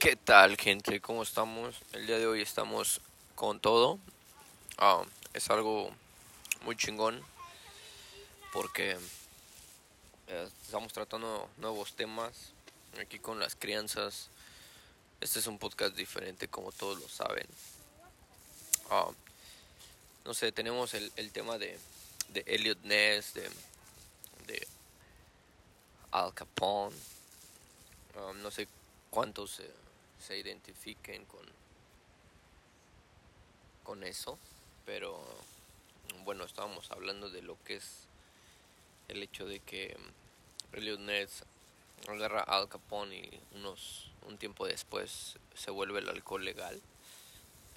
¿Qué tal gente? ¿Cómo estamos? El día de hoy estamos con todo. Ah, es algo muy chingón porque eh, estamos tratando nuevos temas aquí con las crianzas. Este es un podcast diferente como todos lo saben. Ah, no sé, tenemos el, tema de, de Elliot Ness, de, de Al Capone. Ah, no sé cuántos se, se identifiquen con, con eso, pero bueno, estábamos hablando de lo que es el hecho de que Elliot Ness agarra Al Capone y unos un tiempo después se vuelve el alcohol legal.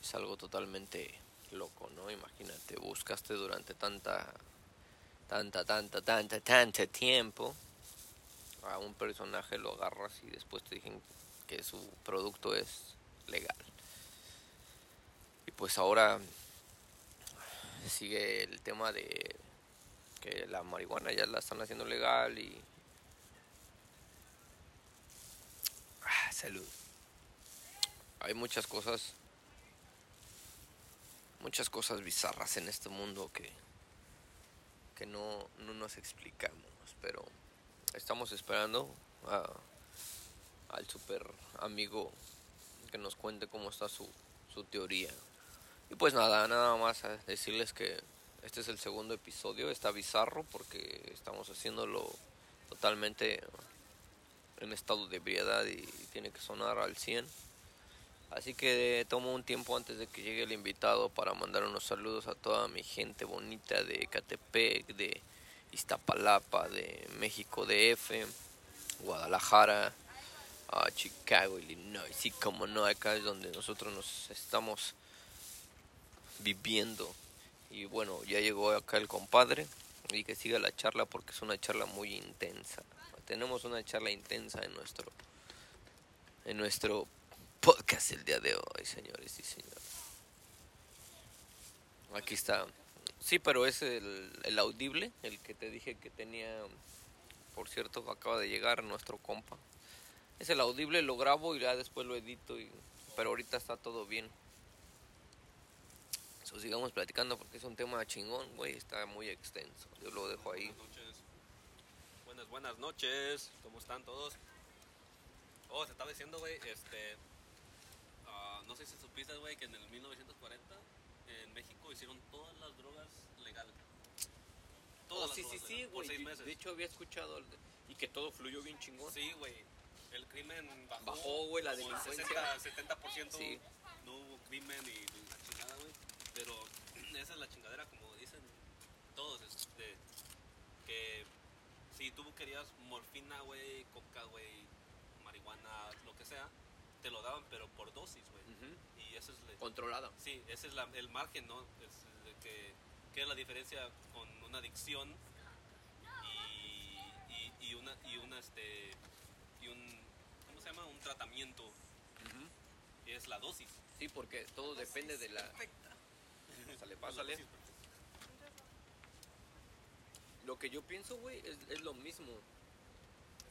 Es algo totalmente loco, ¿no? Imagínate, buscaste durante tanta tanta tanta tanta tanta tiempo a un personaje lo agarras y después te dicen que su producto es legal. Y pues ahora sigue el tema de que la marihuana ya la están haciendo legal y ah, salud. Hay muchas cosas muchas cosas bizarras en este mundo que que no, no nos explicamos, pero estamos esperando a, al super amigo que nos cuente cómo está su, su teoría. Y pues nada, nada más decirles que este es el segundo episodio, está bizarro porque estamos haciéndolo totalmente en estado de ebriedad y tiene que sonar al 100. Así que tomo un tiempo antes de que llegue el invitado para mandar unos saludos a toda mi gente bonita de Catepec, de Iztapalapa, de México DF, Guadalajara, a Chicago, Illinois. Sí, como no, acá es donde nosotros nos estamos viviendo. Y bueno, ya llegó acá el compadre y que siga la charla porque es una charla muy intensa. Tenemos una charla intensa en nuestro en nuestro podcast el día de hoy, señores y señores. Aquí está. Sí, pero es el, el audible, el que te dije que tenía. Por cierto, acaba de llegar nuestro compa. Es el audible, lo grabo y ya después lo edito. Y, pero ahorita está todo bien. So, sigamos platicando porque es un tema chingón, güey. Está muy extenso. Yo lo dejo ahí. Buenas noches. Buenas, buenas noches. ¿Cómo están todos? Oh, se estaba diciendo, güey, este... ah, no sé si supiste, güey, que en el 1940 en México hicieron todas las drogas legales. Todas Oh, las sí, sí, drogas sí, legales, güey. De-. De hecho, había escuchado el- y que todo fluyó bien chingón. Sí, güey. El crimen bajó. Bajó, güey, la delincuencia. 60, 70% Sí. no hubo crimen y la chingada, güey. Pero esa es la chingadera, como dicen todos, este, que si tú querías morfina, güey, coca, güey, marihuana, lo que sea, te lo daban, pero por dosis, güey. Y eso es, le- Controlada. sí, ese es la- el margen, ¿no? Es de que, es la diferencia con una adicción y, y, y una, y una, este, y un, ¿cómo se llama? Un tratamiento, y es la dosis. Sí, porque todo depende de la. Pásale, pásale. Perfecta. Lo que yo pienso, güey, es, es lo mismo.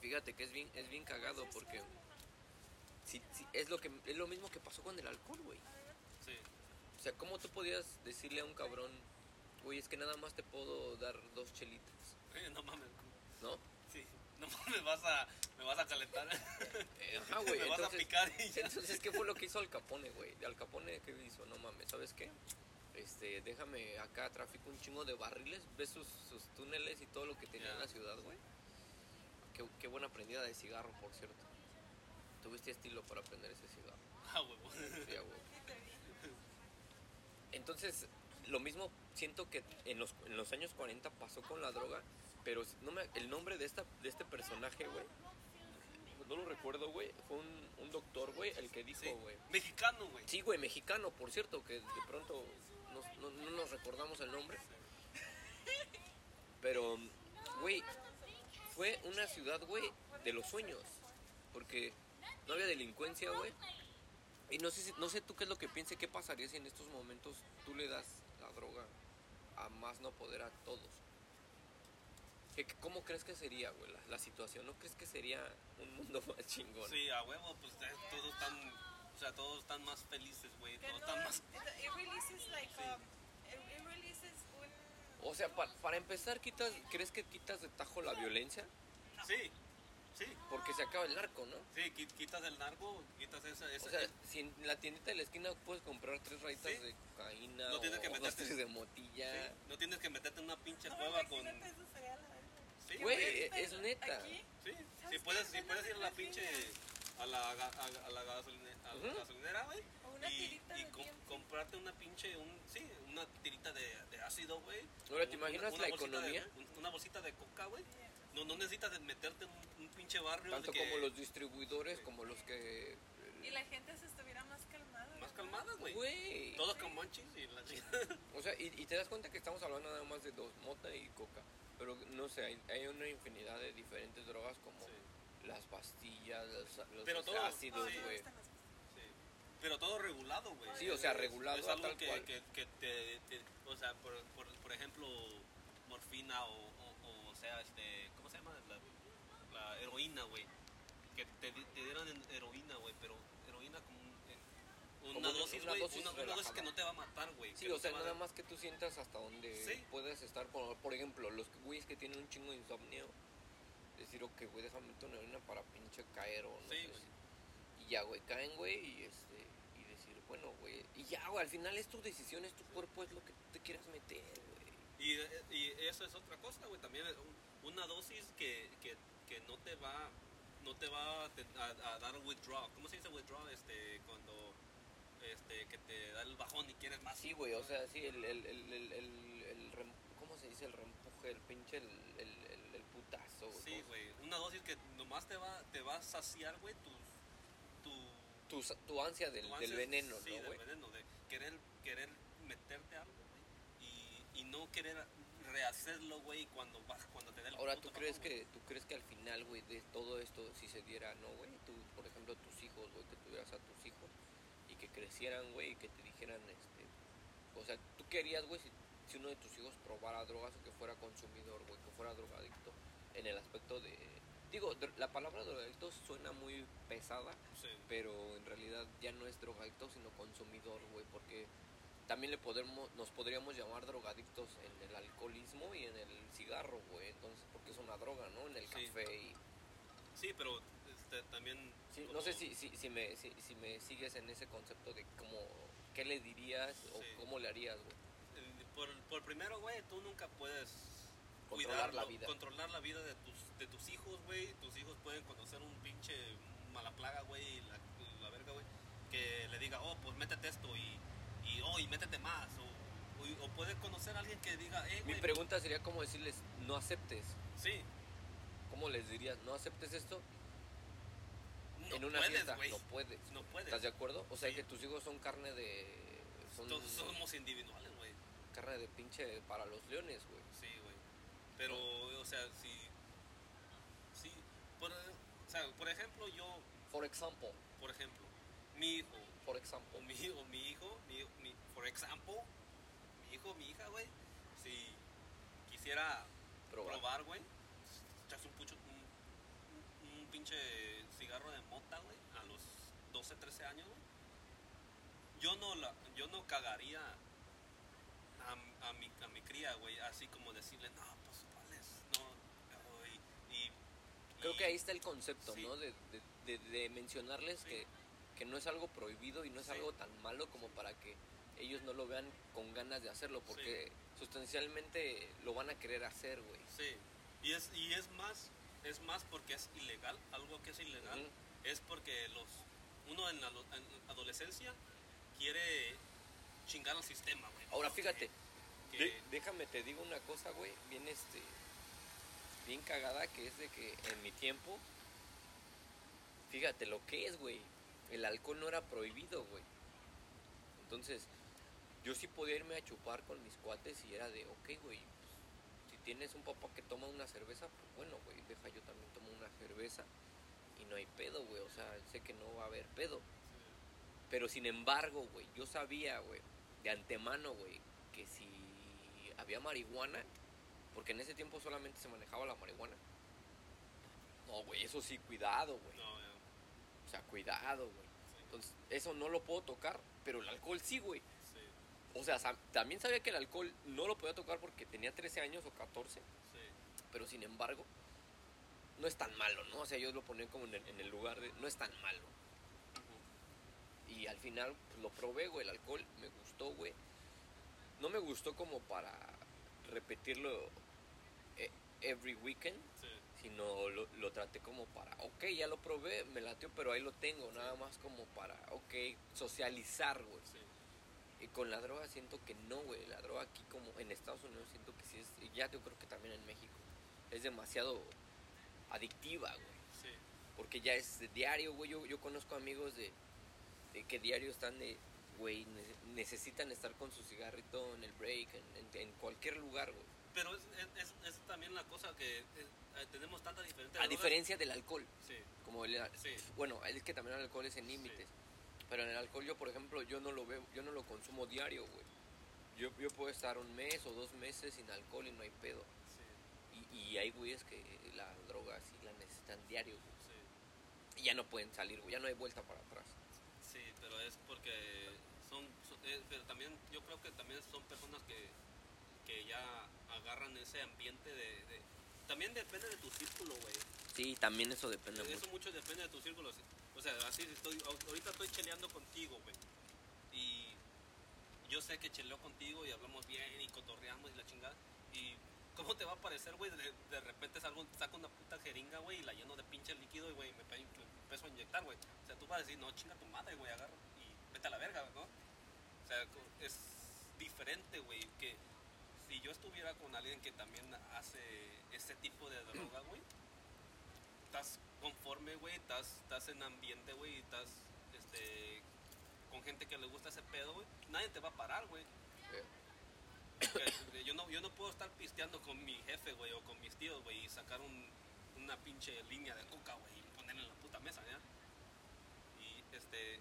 Fíjate que es bien, es bien cagado porque sí, sí, es lo que es lo mismo que pasó con el alcohol, güey. Sí. O sea, ¿cómo tú podías decirle a un cabrón, güey, es que nada más te puedo dar dos chelitas, Eh, no mames, ¿no? sí. No mames, vas a, me vas a calentar. Eh, ajá, güey. me vas a entonces, picar y ya. entonces, ¿qué fue lo que hizo Al Capone, güey? Al Capone, ¿qué hizo? No mames, ¿sabes qué? Este, déjame acá, tráfico un chingo de barriles, ves sus, sus túneles y todo lo que tenía en la ciudad, güey. Qué, qué buena prendida de cigarro, por cierto. Tuviste estilo para prender ese cigarro. Ah, huevo. Sí. Entonces, lo mismo siento que en los, en los años 40 pasó con la droga, pero no me, el nombre de, esta, de este personaje, güey, no lo recuerdo, güey, fue un, un doctor, güey, el que dijo, Sí. güey. Mexicano, güey. Sí, güey, mexicano, por cierto, que de pronto nos- no, no nos recordamos el nombre. Pero, güey, fue una ciudad, güey, de los sueños. Porque no había delincuencia, güey. Y no sé, si- no sé tú qué es lo que piense, qué pasaría si en estos momentos tú le das la droga a más no poder a todos. ¿Qué- qué- ¿Cómo crees que sería, güey, la, la situación? ¿No crees que sería un mundo más chingón? Sí, a huevo, pues eh, todos están, o sea, todos están más felices, güey, todos no, están más... it, it releases like, Sí. um, it, it releases un... O sea, pa- para empezar, quitas, ¿crees que quitas de tajo la violencia? Sí, sí, Porque se acaba el narco, ¿no? sí, qui- quitas el narco, quitas esa... esa O sea, si en la tiendita de la esquina puedes comprar tres rayitas Sí. de cocaína No tienes que o dos, meterte- tres de sí, motilla. no tienes que meterte en una pinche No, cueva con... imagínate, eso sería la verga. Sí, Güey, estar es neta. Aquí, Sí, ¿Sabes si puedes, si puedes ir a la Una pinche... A la, a, a la gasoline- a la Ujú. gasolinera, güey. o una Y, tirita y de com- comprarte una pinche, un, sí, una tirita de, de ácido, güey. Ahora, ¿te Una- imaginas una la bolsita de- economía? un- una bolsita de coca, güey. No, no necesitas de meterte en un, un pinche barrio. de Tanto que- como los distribuidores, como los que... Y la gente se estuviera más calmada. Más ¿verdad? calmada, güey. Güey. Todos con manchis y la chingada. O sea, y, y te das cuenta que estamos hablando nada más de dos, mota y coca. Pero no sé, hay, hay una infinidad de diferentes drogas como Sí, las pastillas, los, los Pero todo- ácidos, me güey. sí. Pero todo regulado, güey. Sí, o sea, regulado Es a algo tal que, cual. que, que te, te- O sea, por, por, por ejemplo, morfina o, o, o sea, este. ¿Cómo se llama? La, la heroína, güey. Que te, te dieran en heroína, güey, pero heroína como un- en- una dosis, una güey. dosis Una, una dosis relajada. que no te va a matar, güey. Sí, no o sea, a nada más que tú sientas hasta donde Sí. puedes estar. Por, por ejemplo, los güeyes que tienen un chingo de insomnio, decir, ok, güey, déjame una heroína para pinche caer o no Sí, sé si- Y ya, güey, caen, güey, y este. Y decir, bueno, güey. Y ya, güey, al final es tu decisión, es tu cuerpo, es lo que te quieras meter, güey. Y, y eso es otra cosa, güey. También una dosis que, que, que no te va no te va a, a- a dar withdrawal. ¿Cómo se dice withdrawal? Este, cuando este, que te da el bajón y quieres más. Sí, güey, o sea, sí, el, el, el, el, el, el rem- ¿cómo se dice? El reempuje, el pinche, el, el, el, el putazo, güey. Sí, ¿cómo se- güey. Una dosis que nomás te va, te va a saciar, güey, tu, tu, Tu, tu ansia del, tu del ansias, veneno, sí, ¿no, del veneno, de querer, querer meterte algo, güey. Y, y no querer rehacerlo, güey, cuando, cuando te dé el Ahora, ¿tú crees, güey. que, ¿tú crees que al final, güey, de todo esto, si se diera, no, güey? Tú, por ejemplo, tus hijos, güey, que tuvieras a tus hijos crecieran, güey, y que te dijeran, este... O sea, ¿tú querías, güey, si, si uno de tus hijos probara drogas o que fuera consumidor, güey, que fuera drogadicto? En el aspecto de... Digo, la palabra drogadicto suena muy pesada, Sí. pero en realidad ya no es drogadicto, sino consumidor, güey, porque también le podemos, nos podríamos llamar drogadictos en el alcoholismo y en el cigarro, güey, entonces, porque es una droga, ¿no? En el Sí. café y... Sí, pero también... Sí, como- no sé si, si, si, me, si, si me sigues en ese concepto de cómo, qué le dirías o cómo le harías, güey. Por, por primero, güey, tú nunca puedes Controlar cuidarlo, la vida. controlar la vida de tus, de tus hijos, güey. Tus hijos pueden conocer un pinche mala plaga, güey, la, la verga, güey, que le diga, oh, pues métete esto y, y oh, y métete más. O, o, o puede conocer a alguien que diga, eh, Mi pregunta sería cómo decirles, no aceptes. sí, ¿Cómo les dirías, no aceptes esto? No en una puedes, fiesta, no puedes. No puedes. ¿Estás de acuerdo? O sea, Sí. que tus hijos son carne de... Son Todos somos individuales, güey. carne de pinche para los leones, güey. Sí, güey. Pero, o sea, si. Sí. Por, o sea, por ejemplo, yo. For example, Por ejemplo, mi hijo. for O example. mi, o mi hijo. Mi, mi, por ejemplo, mi hijo, mi hija, güey. Si quisiera Probar. probar, güey. Echarse un pucho. Pinche cigarro de mota, güey. A los 12, 13 años, güey. Yo no, la, yo no cagaría a, a, mi, a mi cría, güey, así como decirle, no, pues, ¿cuál es? No, y, y- Creo que ahí está el concepto, Sí. ¿no? De, de, de- de mencionarles Sí. que, que no es algo prohibido y no es Sí. algo tan malo como para que ellos no lo vean con ganas de hacerlo, porque sustancialmente lo van a querer hacer, güey. Sí, y es, y es más, es más porque es ilegal, algo que es ilegal, es porque los, uno en la ado- en adolescencia quiere chingar al sistema, güey. Ahora fíjate, Que- de- déjame te digo una cosa, güey, bien este, bien cagada que es de que en mi tiempo, fíjate lo que es, güey, el alcohol no era prohibido, güey. Entonces, yo sí podía irme a chupar con mis cuates y era de, ok, güey, tienes un papá que toma una cerveza, pues bueno, güey, deja yo también tomo una cerveza y no hay pedo, güey, o sea, sé que no va a haber pedo. Pero sin embargo, güey, yo sabía, güey, de antemano, güey, que si había marihuana, Porque en ese tiempo solamente se manejaba la marihuana. No, güey, eso sí, cuidado, güey. No. O sea, cuidado, güey. Entonces, eso no lo puedo tocar, pero el alcohol sí, güey. O sea, también sabía que el alcohol no lo podía tocar porque tenía 13 años o 14, sí. pero sin embargo, no es tan malo, ¿no? O sea, yo lo ponía como en el, en el lugar de, no es tan malo. Y al final pues, lo probé, güey, el alcohol me gustó, güey. No me gustó como para repetirlo eh, every weekend, Sí, sino lo, lo traté como para, ok, ya lo probé, me latió, pero ahí lo tengo, nada más como para, ok, socializar, güey. sí. Y con la droga siento que no, güey. La droga aquí como en Estados Unidos siento que sí es, y ya yo creo que también en México, es demasiado adictiva, güey. Sí, Porque ya es de diario, güey. Yo, yo conozco amigos de, de que diario están de, güey, ne- necesitan estar con su cigarrito en el break, en, en- en cualquier lugar, güey. Pero es, es, es- es también la cosa que eh, eh, tenemos tanta diferencia. A diferencia del alcohol, Sí, como el, Sí. bueno, es que también el alcohol es en límites. Pero en el alcohol yo, por ejemplo, yo no lo veo, yo no lo consumo diario, güey. Yo, yo puedo estar un mes o dos meses sin alcohol y no hay pedo. sí, Y, y hay güeyes que la droga sí la necesitan diario, güey. sí. Y ya no pueden salir, güey. Ya no hay vuelta para atrás. Sí, pero es porque son, son- eh, pero también yo creo que también son personas que, que ya agarran ese ambiente de, de- también depende de tu círculo, güey. Sí, también eso depende Eso mucho. mucho depende de tu círculo. O sea, así estoy, ahorita estoy cheleando contigo, güey. Y yo sé que cheleo contigo y hablamos bien y cotorreamos y la chingada. Y ¿cómo te va a parecer, güey? De, de repente salgo, saco una puta jeringa, güey, y la lleno de pinche líquido y, güey, me, me empiezo a inyectar, güey. O sea, tú vas a decir, no, chinga tu madre, güey, agarra y vete a la verga, ¿no? O sea, es diferente, güey, que si yo estuviera con alguien que también hace ese tipo de droga, güey, estás conforme, güey, estás, estás en ambiente, güey, y estás este, con gente que le gusta ese pedo, güey, nadie te va a parar, güey. Eh, Yo no, yo no puedo estar pisteando con mi jefe, güey, o con mis tíos, güey, y sacar un, una pinche línea de coca, güey, y ponerla en la puta mesa, ¿ya? Y este,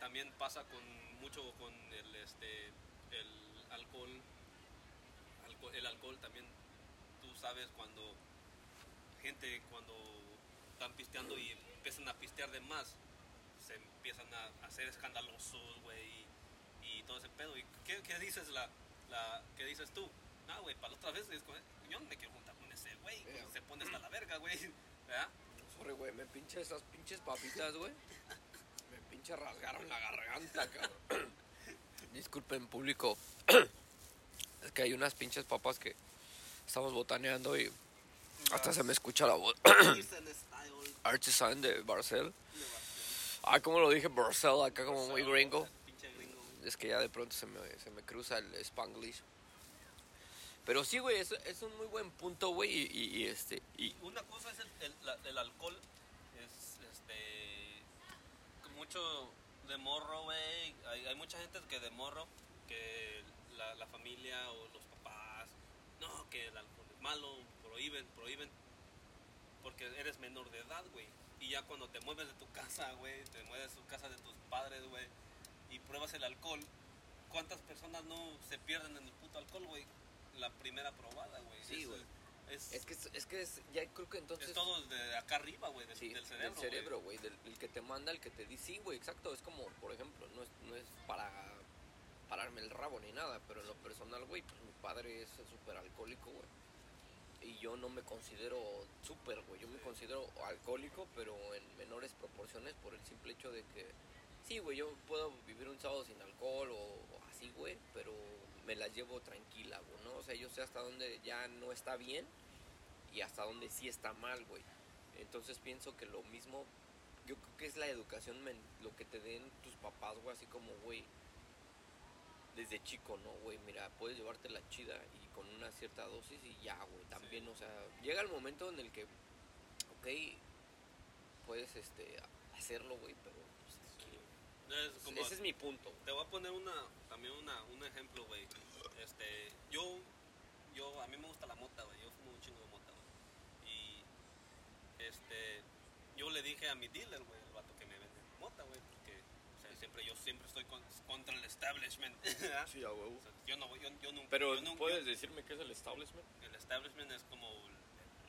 también pasa con mucho con el, este, el alcohol, alcohol, el alcohol también, tú sabes cuando gente, cuando están pisteando y empiezan a pistear de más, se empiezan a hacer escandalosos, güey, y, y todo ese pedo. ¿Y qué, qué dices la, la, qué dices tú? Ah, güey, para la otra vez es con- yo no me quiero juntar con ese güey, Yeah. se pone hasta la verga, güey, ¿verdad? Sorry, güey. Me pinche esas pinches papitas, güey. Me pinche rasgaron la garganta, cabrón. Disculpen, público. Es que hay unas pinches papas que estamos botaneando y hasta se me escucha la voz. Artisan de Barcel. Ah, como lo dije, Barcel, acá como muy gringo. Es que ya de pronto se me, se me cruza el spanglish. Pero sí, güey, es, es un muy buen punto, güey. Y, y- y este. Y, Una cosa es el, el alcohol, es este. Mucho de morro, güey. Hay, hay mucha gente que de morro, que la, la familia o los papás, no, que el alcohol es malo, prohíben, prohíben. Porque eres menor de edad, güey. Y ya cuando te mueves de tu casa, güey, te mueves de tu casa de tus padres, güey, y pruebas el alcohol, ¿cuántas personas no se pierden en el puto alcohol, güey? La primera probada, güey. Sí, Es- güey. Es, es que, es, es que es- ya creo que entonces. es todo de acá arriba, güey, del, Sí, del cerebro. del cerebro, güey, del, el que te manda, el que te dice, sí, güey, exacto, es como, por ejemplo, no es, no es para pararme el rabo ni nada, pero en lo personal, güey, pues mi padre es súper alcohólico, güey, y yo no me considero súper, güey, yo me considero alcohólico, pero en menores proporciones por el simple hecho de que, sí, güey, yo puedo vivir un sábado sin alcohol o, o así, güey, pero me las llevo tranquila, güey, ¿no? O sea, yo sé hasta dónde ya no está bien y hasta dónde sí está mal, güey. Entonces pienso que lo mismo, yo creo que es la educación, men- lo que te den tus papás, güey, así como, güey, desde chico, ¿no, güey? Mira, puedes llevarte la chida y con una cierta dosis y ya, güey, o sea, llega el momento en el que, ok, puedes, este, hacerlo, güey, pero, pues, tranquilo. Es como- Ese es mi punto. Te voy a poner una, también una, un ejemplo, güey. Este, yo, yo, a mí me gusta la mota, güey. Yo fumo un chingo de mota, güey. Y, este, yo le dije a mi dealer, güey, el vato que me vende mota, güey, siempre yo siempre estoy con- contra el establishment. Sí, a huevo. O sea, yo no yo, yo nunca, Pero, yo nunca- ¿puedes decirme qué es el establishment? el establishment es como el,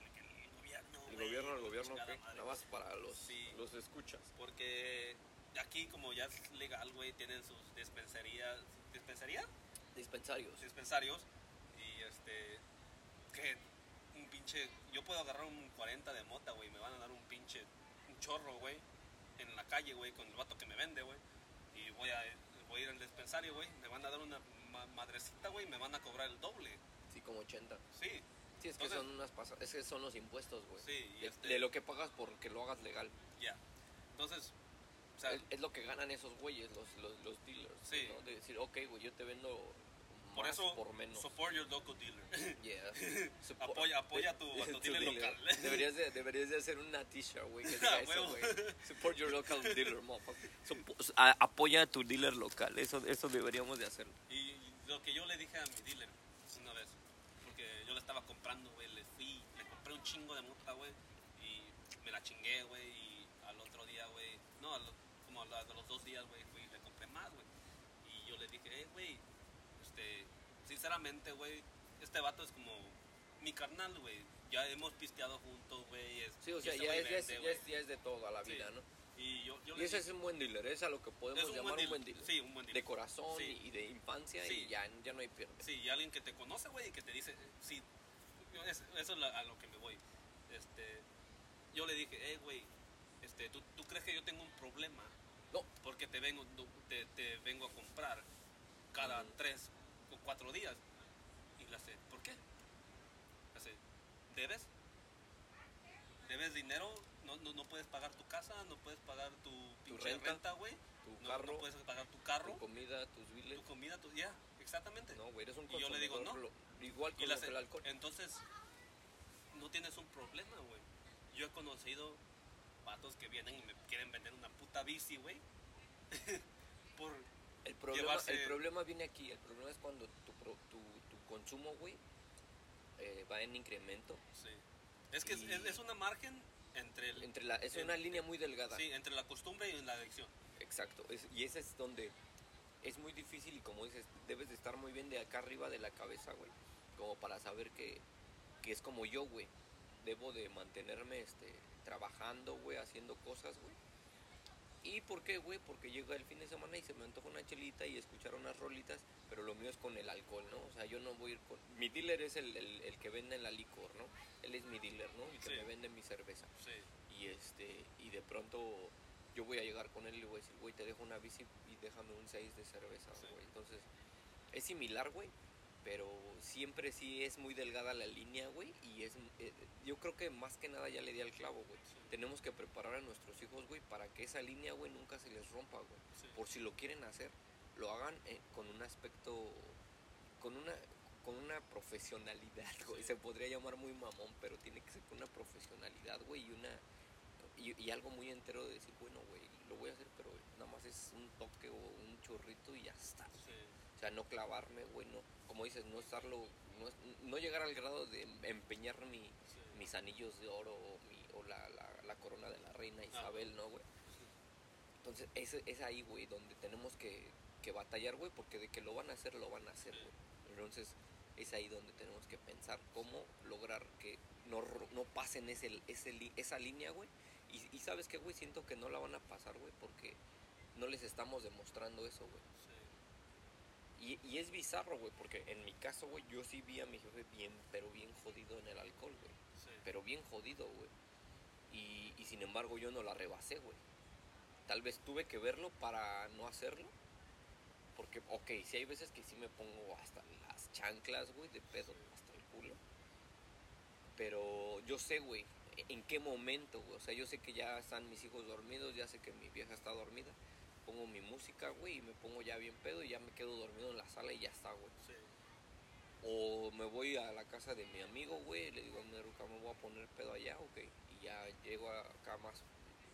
el- el gobierno, El güey, gobierno, el gobierno, chingada ¿qué? madre. Nada más para los, Sí. los escuchas. Porque aquí como ya es legal, güey, tienen sus dispensarías, dispensaría, Dispensarios. dispensarios y este que un pinche, yo puedo agarrar un 40 de mota, güey, me van a dar un pinche un chorro, güey, en la calle, güey, con el vato que me vende, güey. Y voy a voy a ir al dispensario, güey, me van a dar una ma- madrecita, güey, me van a cobrar el doble. Sí, como 80. Sí, Sí, es que son unas pasas. Es que son los impuestos, güey. sí, y De, este de lo que pagas porque lo hagas legal. ya. Entonces, o sea, es, es lo que ganan esos güeyes, los, los, los dealers. Sí. ¿no? De decir, ok, güey, yo te vendo por más eso por menos. support your local dealer. Yeah. Supo- Apoya- apoya a tu- a tu dealer local. Deberías de, deberías de hacer una t-shirt, güey, que diga Ah, eso, huevo. güey. Support your local dealer. Supo- a- apoya a tu dealer local. Eso, eso deberíamos de hacerlo. Y lo que yo le dije a mi dealer una vez, porque yo le estaba comprando, güey, le fui, le compré un chingo de mota, güey, y me la chingué, güey, y al otro día, güey, no, al- como a, la- a los dos días, güey, fui y le compré más, güey. Y yo le dije, eh, güey, este, sinceramente, güey, este vato es como mi carnal, güey. Ya hemos pisteado juntos, güey. Sí, o y sea, ya es, ya, es, vende, ya, güey. es, ya es de todo a la Sí. vida, ¿no? Y yo, yo Y ese es un buen dealer, es a lo que podemos un llamar buen un buen dealer. dealer. Sí, un buen De corazón Sí. y, de infancia Sí. y ya, ya no hay pierde. Sí, y alguien que te conoce, güey, y que te dice, sí, eso es a lo que me voy. Este, yo le dije, eh, güey, este, ¿tú, ¿tú crees que yo tengo un problema? No. Porque te vengo, te, te vengo a comprar cada tres cuatro días. Y le hace, ¿por qué? Le hace, ¿debes? ¿Debes dinero? No, no, no puedes pagar tu casa, no puedes pagar tu pinche renta, renta, güey. Tu No, carro, no puedes pagar tu carro, tu comida, tus biles. tu comida, tu... Ya, exactamente. No, güey, eres un Y yo le digo, consumidor lo- igual que el alcohol. Entonces, no tienes un problema, güey. Yo he conocido vatos que vienen y me quieren vender una puta bici, güey. Por... El problema, llevarse- el problema viene aquí, el problema es cuando tu, tu, tu consumo, güey, eh, va en incremento. Sí. Es que es- Y- es, es una margen entre el... Entre la, es una línea muy delgada. Sí, entre la costumbre y la adicción. Exacto, es- y ese es donde es muy difícil y como dices, debes de estar muy bien de acá arriba de la cabeza, güey, como para saber que, que es como yo, güey, debo de mantenerme este, trabajando, güey, haciendo cosas, güey. ¿Y por qué, güey? Porque llega el fin de semana y se me antoja una chelita y escuchar unas rolitas, pero lo mío es con el alcohol, ¿no? O sea, yo no voy a ir con... Mi dealer es el, el, el que vende la licor, ¿no? Él es mi dealer, ¿no? El que Sí. me vende mi cerveza Sí. y este y de pronto yo voy a llegar con él y le voy a decir, güey, te dejo una bici y déjame un 6 de cerveza, Sí. güey. Entonces, es similar, güey, pero siempre sí es muy delgada la línea, güey, y es eh, yo creo que más que nada ya le di al clavo, güey. Sí. Tenemos que preparar a nuestros hijos, güey, para que esa línea, güey, nunca se les rompa, güey. Sí. Por si lo quieren hacer, lo hagan eh, con un aspecto con una con una profesionalidad, güey. Sí. Se podría llamar muy mamón, pero tiene que ser con una profesionalidad, güey, y una y, y algo muy entero de decir, bueno, güey, lo voy a hacer, pero nada más es un toque o un chorrito y ya está. Sea, no clavarme, güey, no, como dices, no estarlo, no, no llegar al grado de empeñar mi, Sí. mis anillos de oro o, mi, o la, la, la corona de la reina Isabel, ¿no, güey? Entonces, es, es ahí, güey, donde tenemos que, que batallar, güey, porque de que lo van a hacer, lo van a hacer, güey. Entonces, es ahí donde tenemos que pensar cómo lograr que no, no pasen ese, ese, esa línea, güey. Y, y sabes qué, güey, siento que no la van a pasar, güey, porque no les estamos demostrando eso, güey. Y, y es bizarro, güey, porque en mi caso, güey, yo sí vi a mi jefe bien, pero bien jodido en el alcohol, güey. Sí. Pero bien jodido, güey. Y, y sin embargo yo no la rebasé, güey. Tal vez tuve que verlo para no hacerlo. Porque, ok, sí hay veces que sí me pongo hasta las chanclas, güey, de pedo, hasta el culo. Pero yo sé, güey, en qué momento, güey. O sea, yo sé que ya están mis hijos dormidos, ya sé que mi vieja está dormida. Pongo mi música, güey, y me pongo ya bien pedo y ya me quedo dormido en la sala y ya está, güey. Sí. O me voy a la casa de mi amigo, güey, le digo a mi ruca, me voy a poner pedo allá, ok. Y ya llego acá más,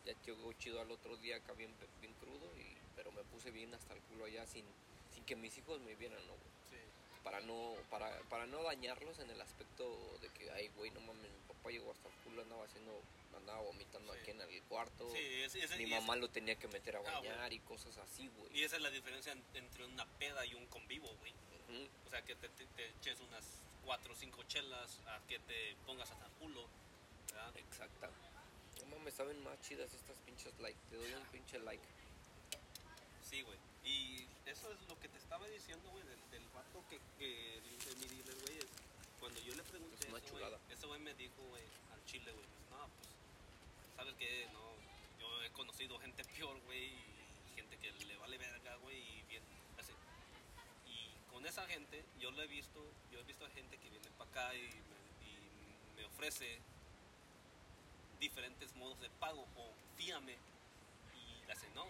ya llego chido al otro día acá bien, bien crudo, y, pero me puse bien hasta el culo allá sin, sin que mis hijos me vieran, ¿no, güey? Para no para, para no dañarlos en el aspecto de que ay güey no mames mi papá llegó hasta el culo andaba haciendo andaba vomitando Sí. aquí en el cuarto Sí, es- es- mi mamá lo tenía que meter a Ah, bañar y cosas así güey Y esa es la diferencia en- entre una peda y un convivo, güey. O sea, que te, te- te eches unas cuatro o cinco chelas, a que te pongas hasta el culo. ¿verdad? exacta no mames saben más chidas estas pinches like te doy un pinche like Sí, güey. Y eso es lo que te estaba diciendo, güey, del, del vato que, que de mi dealer, güey. es Cuando yo le pregunté Es una eso, güey, ese güey me dijo, güey, al chile, güey, pues, no, pues, ¿sabes qué? No, yo he conocido gente peor, güey, y gente que le vale verga, güey, y bien, así. Y con esa gente, yo lo he visto, yo he visto a gente que viene para acá y me, y me ofrece diferentes modos de pago o fíame y le hace no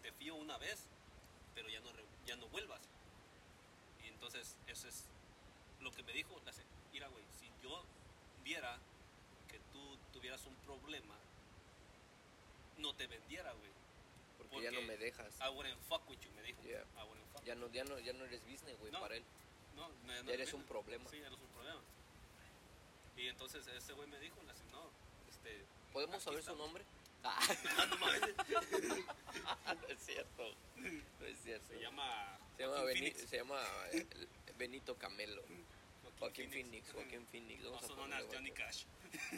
te fío una vez pero ya no ya no vuelvas. Y entonces eso es lo que me dijo le hace mira güey si yo viera que tú tuvieras un problema no te vendiera güey porque, ya no me dejas I wouldn't fuck with you me dijo. Yeah. I wouldn't fuck ya no ya no ya no eres business güey No. para él. No, no, no ya eres un problema. Sí eres un problema. Y entonces ese güey me dijo le hace no este podemos saber su nombre ah, no mames, no es cierto no es cierto se llama Se llama, Joaquín Beni- Phoenix. se llama eh, Benito Camelo. Joaquín Phoenix. Joaquín Phoenix. Vamos a as ponerle Johnny. Cash.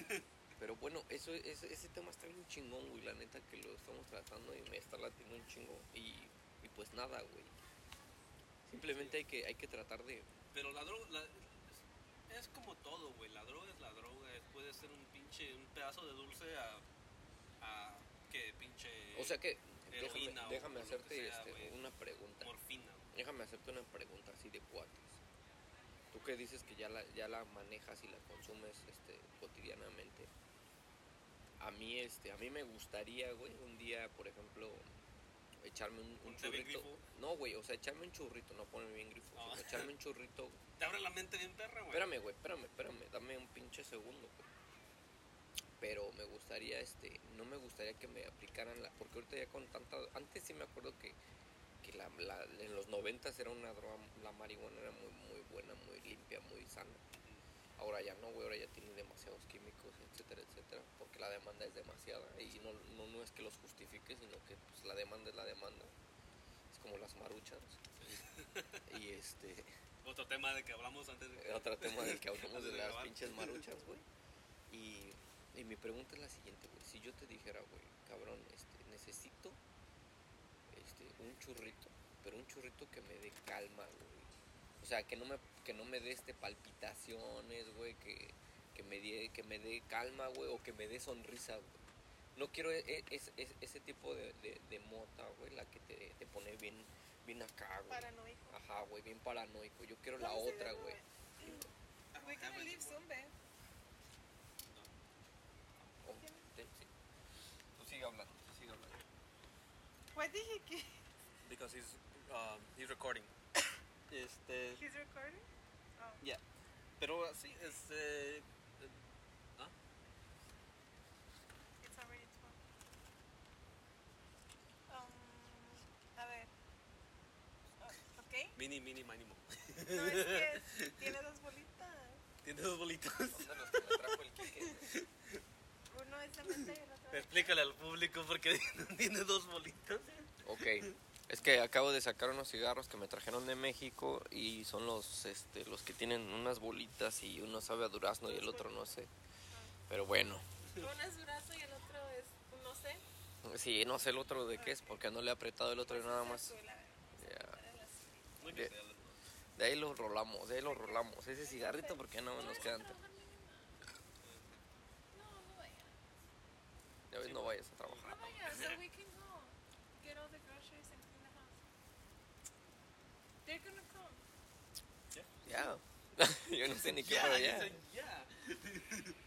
Pero bueno, eso, ese, ese tema está bien chingón, güey. La neta que lo estamos tratando y me está latiendo un chingo. Y, y pues nada, güey. Simplemente hay que, hay que tratar de... Pero la droga la- es, como todo, güey. La droga es la droga. puede ser un pinche, un pedazo de dulce a, a que pinche O sea que, déjame, heroína déjame hacerte sea, este, una pregunta. morfina. güey. Déjame hacerte una pregunta así de cuates. Tú que dices que ya la, ya la manejas y la consumes este, cotidianamente. A mí, este, a mí me gustaría, güey, un día, por ejemplo, echarme un, un ¿Ponte bien churrito. No, güey, o sea, echarme un churrito, no ponerme bien grifo. Ah. echarme un churrito. Te abre la mente bien perra, güey. Espérame, güey, espérame, espérame, dame un pinche segundo, güey. Pero me gustaría, este, no me gustaría que me aplicaran la, porque ahorita ya con tanta, antes sí me acuerdo que, que la, la- en los noventas era una droga, la marihuana era muy, muy buena, muy limpia, muy sana. Ahora ya no, güey, ahora ya tiene demasiados químicos, etcétera, etcétera, porque la demanda es demasiada y no, no, no es que los justifique, sino que pues, la demanda es la demanda. Es como las maruchas. Y este, Otro tema de que hablamos antes de otro tema del que hablamos de de las pinches maruchas, güey. Y, y mi pregunta es la siguiente, güey. Si yo te dijera, güey, cabrón, este, necesito este, un churrito, pero un churrito que me dé calma, güey. O sea, que no me, que no me dé este palpitaciones, güey, que, que me dé, que me dé calma, güey, o que me dé sonrisa, güey. No quiero e- e- es- es- ese tipo de, de, de mota, güey, la que te, te pone bien, bien acá, güey. Paranoico. Ajá, güey, bien paranoico. Yo quiero la ir otra, güey. leave soon, babe. Oh, sí, sí. Tú sigue hablando, sigue hablando. Why did he get... Because he's, um, he's recording. Este... He's recording? Oh. Ya. Pero sí, este... ¿Ah? It's already 12. Um, a ver. Oh, ¿Ok? Mini, mini, mínimo. No, es que tiene dos bolitas. Tiene dos bolitas. Uno es y el otro es... Explícale al público porque tiene dos bolitas. Ok. Es que acabo de sacar unos cigarros que me trajeron de México y son los este los que tienen unas bolitas y uno sabe a durazno y el otro no sé. Pero bueno, Uno es durazo y el otro es... No sé. sí, no sé el otro de qué es porque no le he apretado el otro y nada más. De ahí lo rolamos, de ahí lo rolamos. Ese cigarrito porque no nos quedan. No, Ya ves, no vayas a trabajar. No vayas, oh so we can go. Get all the groceries and clean the house. They're gonna come. Ya. Yo no sé ni qué, Ya, pero ya. ya. ya.